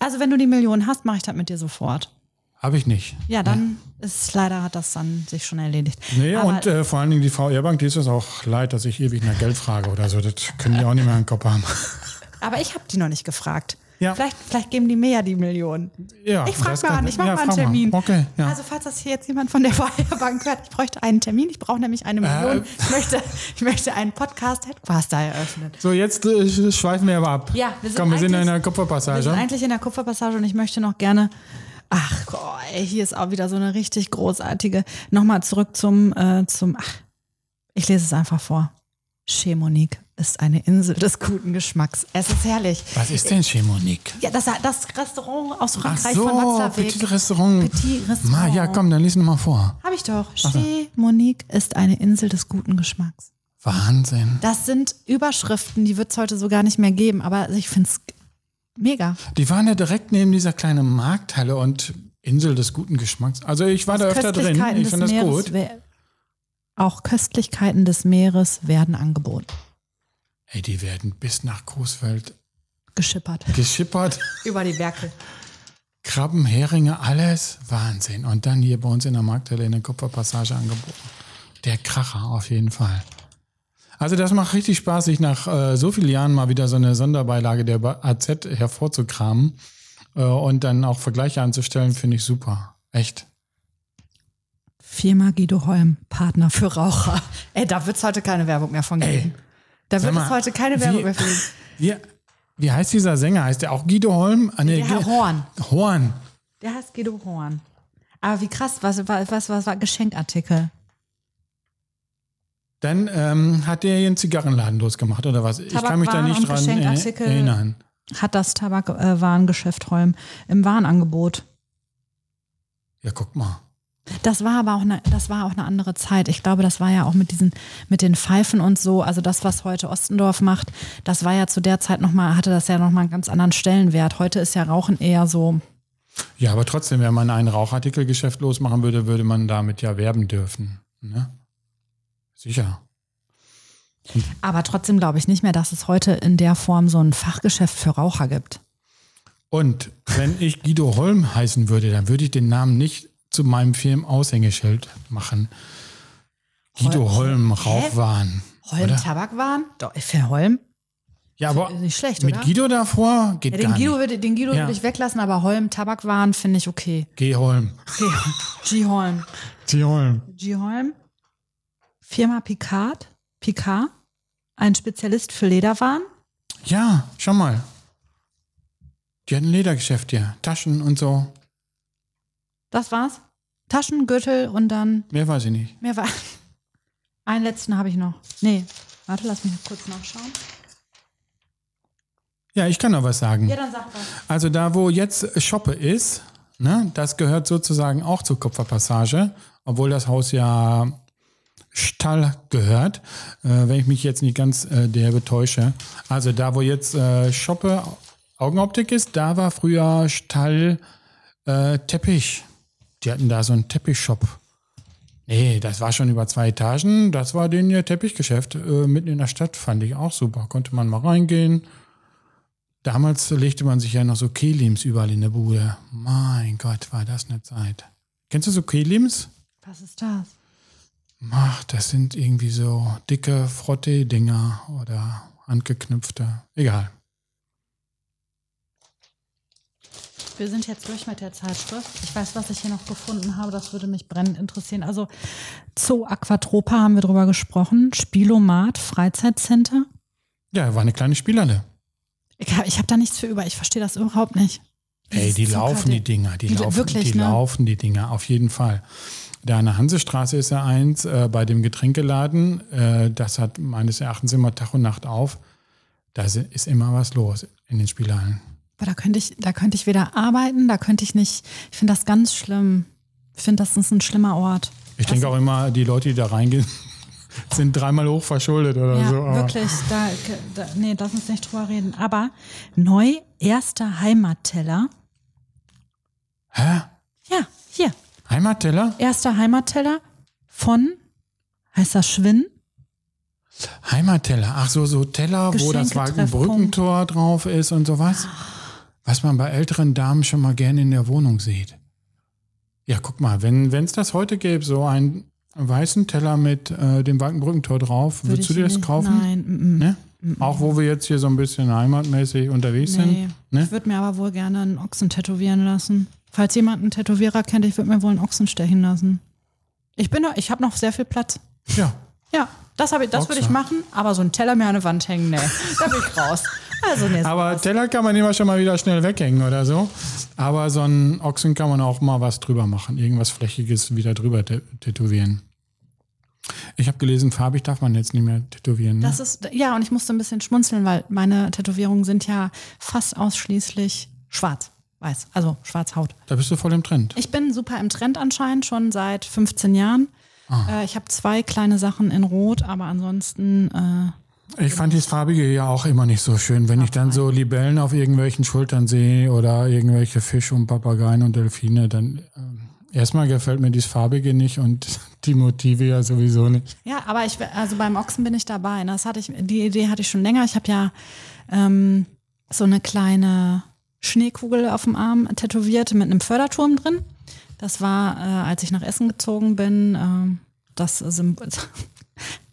Also wenn du die Millionen hast, mache ich das mit dir sofort. Habe ich nicht. Ja, dann ist leider hat das dann sich schon erledigt. Nee, Aber und äh, vor allen Dingen die VR-Bank, die ist es auch leid, dass ich ewig nach Geld frage oder so. Das können die auch nicht mehr im Kopf haben. Aber ich habe die noch nicht gefragt. Ja. Vielleicht, vielleicht geben die mir ja die Millionen. Ja, Ich frage mal an, ich mache ja, mal einen Termin. Okay, ja. Also falls das hier jetzt jemand von der Bank hört, ich bräuchte einen Termin. Ich brauche nämlich eine Million. Ich, möchte, ich möchte einen Podcast Headquarter eröffnen. so, jetzt äh, schweifen wir aber ab. Ja, wir sind Komm, wir sind in der Wir sind Kupferpassage. eigentlich in der Kupferpassage und ich möchte noch gerne. Ach, oh, ey, hier ist auch wieder so eine richtig großartige. Nochmal zurück zum, äh, zum. Ach, ich lese es einfach vor. Chamonix ist eine Insel des guten Geschmacks. Es ist herrlich. Was ist denn Chemonik? Ja, das, das Restaurant aus Frankreich so, von Watzlawick. Petit Restaurant. Petit Restaurant. Ma, ja, komm, dann lies noch mal vor. Habe ich doch. Chamonix ist eine Insel des guten Geschmacks. Wahnsinn. Das sind Überschriften, die wird es heute so gar nicht mehr geben, aber ich finde es mega. Die waren ja direkt neben dieser kleinen Markthalle und Insel des guten Geschmacks. Also ich war da öfter drin. Köstlichkeiten Ich des finde das Meeres gut. Auch Köstlichkeiten des Meeres werden angeboten. Ey, die werden bis nach Coesfeld Geschippert. geschippert. Über die Werke. Krabben, Heringe, alles Wahnsinn. Und dann hier bei uns in der Markthalle in der Kupferpassage angeboten. Der Kracher auf jeden Fall. Also das macht richtig Spaß, sich nach äh, so vielen Jahren mal wieder so eine Sonderbeilage der AZ hervorzukramen äh, und dann auch Vergleiche anzustellen, finde ich super. Echt. Firma Guido Holm, Partner für Raucher. Ey, da wird es heute keine Werbung mehr von geben. Da Sag wird es heute keine wie- Werbung mehr von geben. Wie, wie heißt dieser Sänger? Heißt der auch Guido Holm? Ah, nee, Der Herr Horn. Horn. Der heißt Guido Horn. Aber wie krass, was, was, was, was war Geschenkartikel? Dann ähm, hat der hier einen Zigarrenladen losgemacht, oder was? Ich kann mich da nicht dran äh, erinnern. Hat das Tabakwarengeschäft Holm im Warenangebot. Ja, guck mal. Das war aber auch eine, das war auch eine andere Zeit. Ich glaube, das war ja auch mit diesen, mit den Pfeifen und so. Also das, was heute Ostendorf macht, das war ja zu der Zeit nochmal, hatte das ja nochmal einen ganz anderen Stellenwert. Heute ist ja Rauchen eher so, Ja, aber trotzdem, wenn man ein Rauchartikelgeschäft losmachen würde, würde man damit ja werben dürfen. Ne? Sicher. aber trotzdem glaube ich nicht mehr, dass es heute in der Form so ein Fachgeschäft für Raucher gibt. Und wenn ich Guido Holm heißen würde, dann würde ich den Namen nicht zu meinem Film Aushängeschild machen. Guido Hol- Holm, Hä? Rauchwahn. Holm Oder? Tabakwaren? Doch, für Holm? Ja, aber Nicht schlecht, mit oder? Guido davor geht Ja, den gar Guido, nicht. würde, den Guido Ja. würde ich weglassen, aber Holm Tabakwaren finde ich okay. Geh Holm. okay. G. Holm. Geh Holm. G. Holm. Firma Picard. Picard. Ein Spezialist für Lederwaren. Ja, schau mal. Die hatten ein Ledergeschäft hier. Taschen und so. Das war's. Taschen, Gürtel und dann Mehr weiß ich nicht. mehr war. Einen letzten habe ich noch. Nee, warte, lass mich kurz nachschauen. Ja, ich kann noch was sagen. Ja, dann sag was. Also da, wo jetzt Schoppe ist, ne, das gehört sozusagen auch zur Kupferpassage, obwohl das Haus ja Stall gehört, äh, wenn ich mich jetzt nicht ganz äh, derbe täusche. Also da, wo jetzt äh, Schoppe Augenoptik ist, da war früher Stall äh, Teppich. Die hatten da so einen Teppichshop. Nee, das war schon über zwei Etagen. Das war den ihr Teppichgeschäft äh, mitten in der Stadt. Fand ich auch super. Konnte man mal reingehen. Damals legte man sich ja noch so Kelims überall in der Bude. Mein Gott, war das eine Zeit. Kennst du so Kelims? Was ist das? Ach, das sind irgendwie so dicke Frottee-Dinger oder angeknüpfte. Egal. Wir sind jetzt durch mit der Zeitschrift. Ich weiß, was ich hier noch gefunden habe. Das würde mich brennend interessieren. Also Zoo Aquatropa haben wir drüber gesprochen. Spielomat, Freizeitcenter. Ja, war eine kleine Spielhalle. Ich habe hab da nichts für über. Ich verstehe das überhaupt nicht. Ey, die laufen die Dinger. Die, die laufen, wirklich, die ne? laufen die Dinger, auf jeden Fall. Da an der Hansestraße ist ja eins, äh, bei dem Getränkeladen, äh, das hat meines Erachtens immer Tag und Nacht auf. Da ist immer was los in den Spielhallen. Aber da könnte ich, da könnte ich weder arbeiten, da könnte ich nicht. Ich finde das ganz schlimm. Ich finde, das ist ein schlimmer Ort. Ich denke auch immer, die Leute, die da reingehen, sind dreimal hoch verschuldet oder Ja, so. wirklich. Da, da, nee, lass uns nicht drüber reden. Aber neu erster Heimatteller. Hä? Ja, hier. Heimatteller? Erster Heimatteller von, heißt das Schwinn? Heimatteller. Ach so, so Teller, wo das. Wagenbrückentor drauf ist und sowas. Was man bei älteren Damen schon mal gerne in der Wohnung sieht. Ja, guck mal, wenn es das heute gäbe, so einen weißen Teller mit äh, dem Wagenbrückentor drauf, Würde würdest du dir das kaufen? Nein, mm, mm. Ne? Auch wo wir jetzt hier so ein bisschen heimatmäßig unterwegs nee. sind. Ne? Ich würde mir aber wohl gerne einen Ochsen tätowieren lassen. Falls jemand einen Tätowierer kennt, ich würde mir wohl einen Ochsen stechen lassen. Ich bin, noch- ich habe noch sehr viel Platz. Ja. Ja, das, ich- das würde ich machen, aber so einen Teller mir an die Wand hängen, nee, da bin ich raus. Also, nee, Aber Teller kann man immer schon mal wieder schnell weghängen oder so. Aber so einen Ochsen kann man auch mal was drüber machen. Irgendwas Flächiges wieder drüber tä- tätowieren. Ich habe gelesen, farbig darf man jetzt nicht mehr tätowieren. Ne? Das ist, ja, und ich musste ein bisschen schmunzeln, weil meine Tätowierungen sind ja fast ausschließlich schwarz, weiß, also schwarz Haut. Da bist du voll im Trend. Ich bin super im Trend anscheinend, schon seit 15 Jahren. Äh, ich habe zwei kleine Sachen in Rot, aber ansonsten, äh, Ich fand das Farbige ja auch immer nicht so schön. Wenn ich dann so Libellen auf irgendwelchen Schultern sehe oder irgendwelche Fische und Papageien und Delfine, dann ähm, erstmal gefällt mir das Farbige nicht und die Motive ja sowieso nicht. ja, aber ich, also beim Ochsen bin ich dabei. ne? Das hatte ich, die Idee hatte ich schon länger. Ich habe ja ähm, so eine kleine Schneekugel auf dem Arm tätowiert mit einem Förderturm drin. Das war, äh, als ich nach Essen gezogen bin, ähm, das Symbol.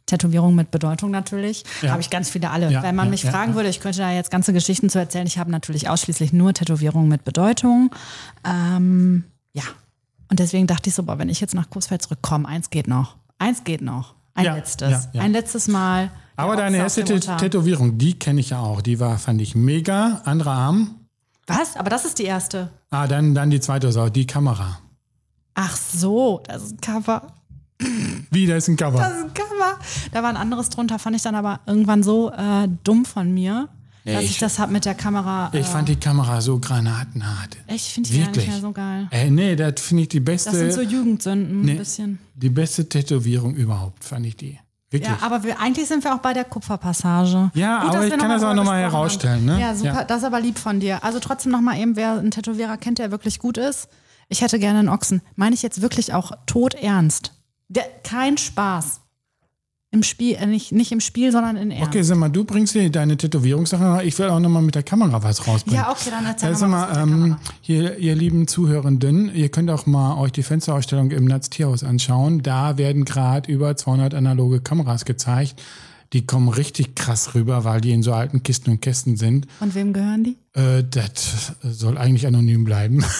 Tätowierung mit Bedeutung natürlich. Ja. Habe ich ganz viele alle. Ja, Wenn man ja, mich fragen würde, ich könnte da jetzt ganze Geschichten zu erzählen. Ich habe natürlich ausschließlich nur Tätowierungen mit Bedeutung. Ähm, ja. Und deswegen dachte ich so, boah, wenn ich jetzt nach Coesfeld zurückkomme, eins geht noch. Eins geht noch. Ein Ja, letztes. ja, ja. Ein letztes Mal. Aber deine erste. Tätowierung, die kenne ich ja auch. Die war, fand ich mega. Anderer Arm. Was? Aber das ist die erste. Ah, dann, dann die zweite Sau, die Kamera. Ach so, das ist ein Cover. Wie, da ist ein Cover. Das ist ein Cover. Da war ein anderes drunter, fand ich dann aber irgendwann so äh, dumm von mir, Nee, dass ich, ich- das hab mit der Kamera. Äh, Ich fand die Kamera so granatenhart. echt, finde ich gar nicht Wirklich. mehr so geil. Äh, nee, das finde ich die Das sind so beste, Jugendsünden, Nee. ein bisschen. die beste Tätowierung überhaupt, fand ich die. Wirklich. Ja, aber wir, eigentlich sind wir auch bei der Kupferpassage. Ja, aber dass ich kann das auch drüber noch mal gesprochen herausstellen, ne? Ja, super. Ja. Das ist aber lieb von dir. Also trotzdem noch mal eben, wer einen Tätowierer kennt, der wirklich gut ist. Ich hätte gerne einen Ochsen. Meine ich jetzt wirklich auch tot ernst. Der, kein Spaß. Im Spiel, äh, nicht, nicht im Spiel, sondern in Ernst. Okay, sag mal, du bringst dir deine Tätowierungssache. Ich will auch noch mal mit der Kamera was rausbringen. Ja, okay, dann erzähl Also mal was mal, der ähm, hier, ihr lieben Zuhörenden, ihr könnt auch mal euch die Fensterausstellung im Natz Tierhaus anschauen. Da werden gerade über 200 analoge Kameras gezeigt. Die kommen richtig krass rüber, weil die in so alten Kisten und Kästen sind. Von wem gehören die? Äh, das soll eigentlich anonym bleiben.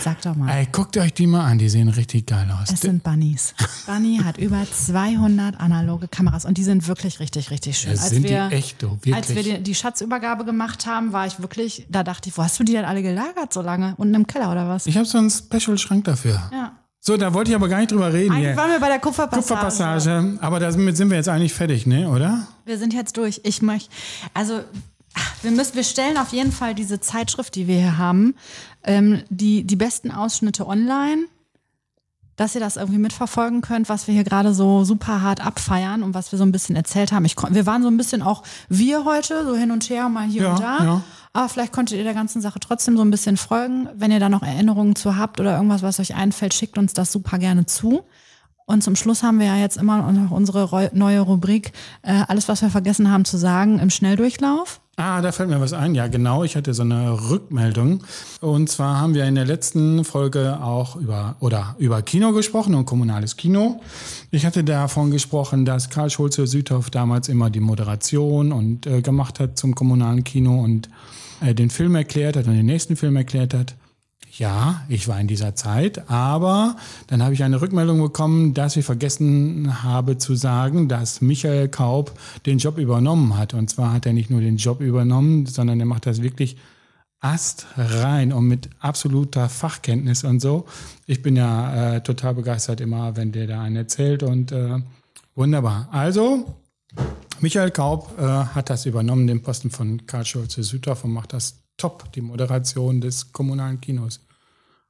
Sag doch mal. Ey, guckt euch die mal an, die sehen richtig geil aus. Es sind Bunnies. Bunny hat über 200 analoge Kameras und die sind wirklich richtig, richtig schön. Ja, sind die echt, du, wirklich. Als wir die, die Schatzübergabe gemacht haben, war ich wirklich, da dachte ich, wo hast du die denn alle gelagert so lange? Unten im Keller oder was? Ich habe so einen Special-Schrank dafür. Ja. So, da wollte ich aber gar nicht drüber reden. Eigentlich hier. waren wir bei der Kupferpassage. Kupferpassage. Aber damit sind wir jetzt eigentlich fertig, ne, oder? Wir sind jetzt durch. Ich möchte, also wir müssen, wir stellen auf jeden Fall diese Zeitschrift, die wir hier haben, ähm, die, die besten Ausschnitte online, dass ihr das irgendwie mitverfolgen könnt, was wir hier gerade so super hart abfeiern und was wir so ein bisschen erzählt haben. Ich, wir waren so ein bisschen auch wir heute, so hin und her, mal hier Ja, und da. ja. Aber vielleicht konntet ihr der ganzen Sache trotzdem so ein bisschen folgen. Wenn ihr da noch Erinnerungen zu habt oder irgendwas, was euch einfällt, schickt uns das super gerne zu. Und zum Schluss haben wir ja jetzt immer noch unsere neue Rubrik, äh, alles, was wir vergessen haben zu sagen, im Schnelldurchlauf. Ah, da fällt mir was ein. Ja, genau. Ich hatte so eine Rückmeldung. Und zwar haben wir in der letzten Folge auch über oder über Kino gesprochen und kommunales Kino. Ich hatte davon gesprochen, dass Karl Schulze Südhoff damals immer die Moderation und äh, gemacht hat zum kommunalen Kino und äh, den Film erklärt hat und den nächsten Film erklärt hat. Ja, ich war in dieser Zeit, aber dann habe ich eine Rückmeldung bekommen, dass ich vergessen habe zu sagen, dass Michael Kaub den Job übernommen hat. Und zwar hat er nicht nur den Job übernommen, sondern er macht das wirklich astrein und mit absoluter Fachkenntnis und so. Ich bin ja äh, total begeistert immer, wenn der da einen erzählt und äh, wunderbar. Also, Michael Kaub äh, hat das übernommen, den Posten von Karl Schulze-Südorf und macht das top, die Moderation des kommunalen Kinos.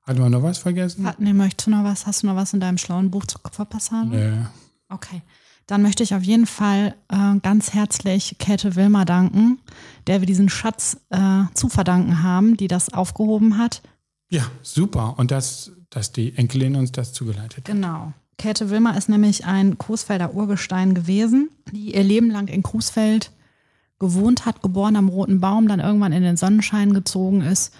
Hatten wir noch was vergessen? Hat, nee, möchtest du noch was? Hast du noch was in deinem schlauen Buch zur Kupferpassage? Nee. Okay. Dann möchte ich auf jeden Fall äh, ganz herzlich Käthe Wilmer danken, der wir diesen Schatz äh, zu verdanken haben, die das aufgehoben hat. Ja, super. Und dass, dass die Enkelin uns das zugeleitet hat. Genau. Käthe Wilmer ist nämlich ein Coesfelder Urgestein gewesen, die ihr Leben lang in Coesfeld gewohnt hat, geboren am Roten Baum, dann irgendwann in den Sonnenschein gezogen ist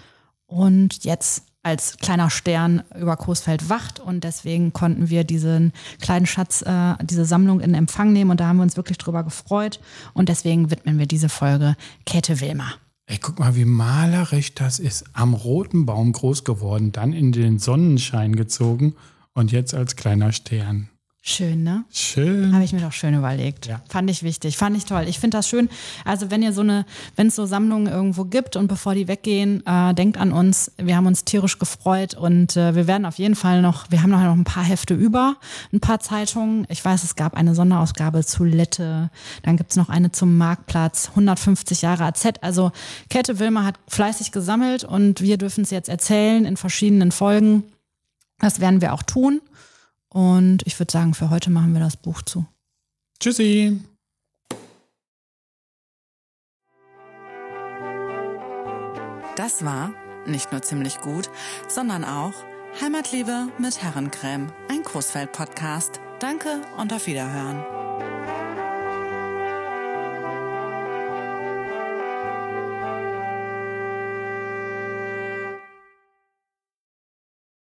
und jetzt als kleiner Stern über Coesfeld wacht und deswegen konnten wir diesen kleinen Schatz, äh, diese Sammlung in Empfang nehmen und da haben wir uns wirklich drüber gefreut und deswegen widmen wir diese Folge Käthe Wilmer. Ey, guck mal, wie malerisch das ist. Am roten Baum groß geworden, dann in den Sonnenschein gezogen und jetzt als kleiner Stern. Schön, ne? Schön. Habe ich mir doch schön überlegt. Ja. Fand ich wichtig, fand ich toll. Ich finde das schön. Also wenn ihr so eine, wenn es so Sammlungen irgendwo gibt und bevor die weggehen, äh, denkt an uns. Wir haben uns tierisch gefreut und äh, wir werden auf jeden Fall noch, wir haben noch ein paar Hefte über, ein paar Zeitungen. Ich weiß, es gab eine Sonderausgabe zu Lette, dann gibt's noch eine zum Marktplatz, 150 Jahre AZ. Also Käthe Wilmer hat fleißig gesammelt und wir dürfen es jetzt erzählen in verschiedenen Folgen. Das werden wir auch tun. Und ich würde sagen, für heute machen wir das Buch zu. Tschüssi. Das war nicht nur ziemlich gut, sondern auch Heimatliebe mit Herrencreme, ein Großfeld-Podcast. Danke und auf Wiederhören.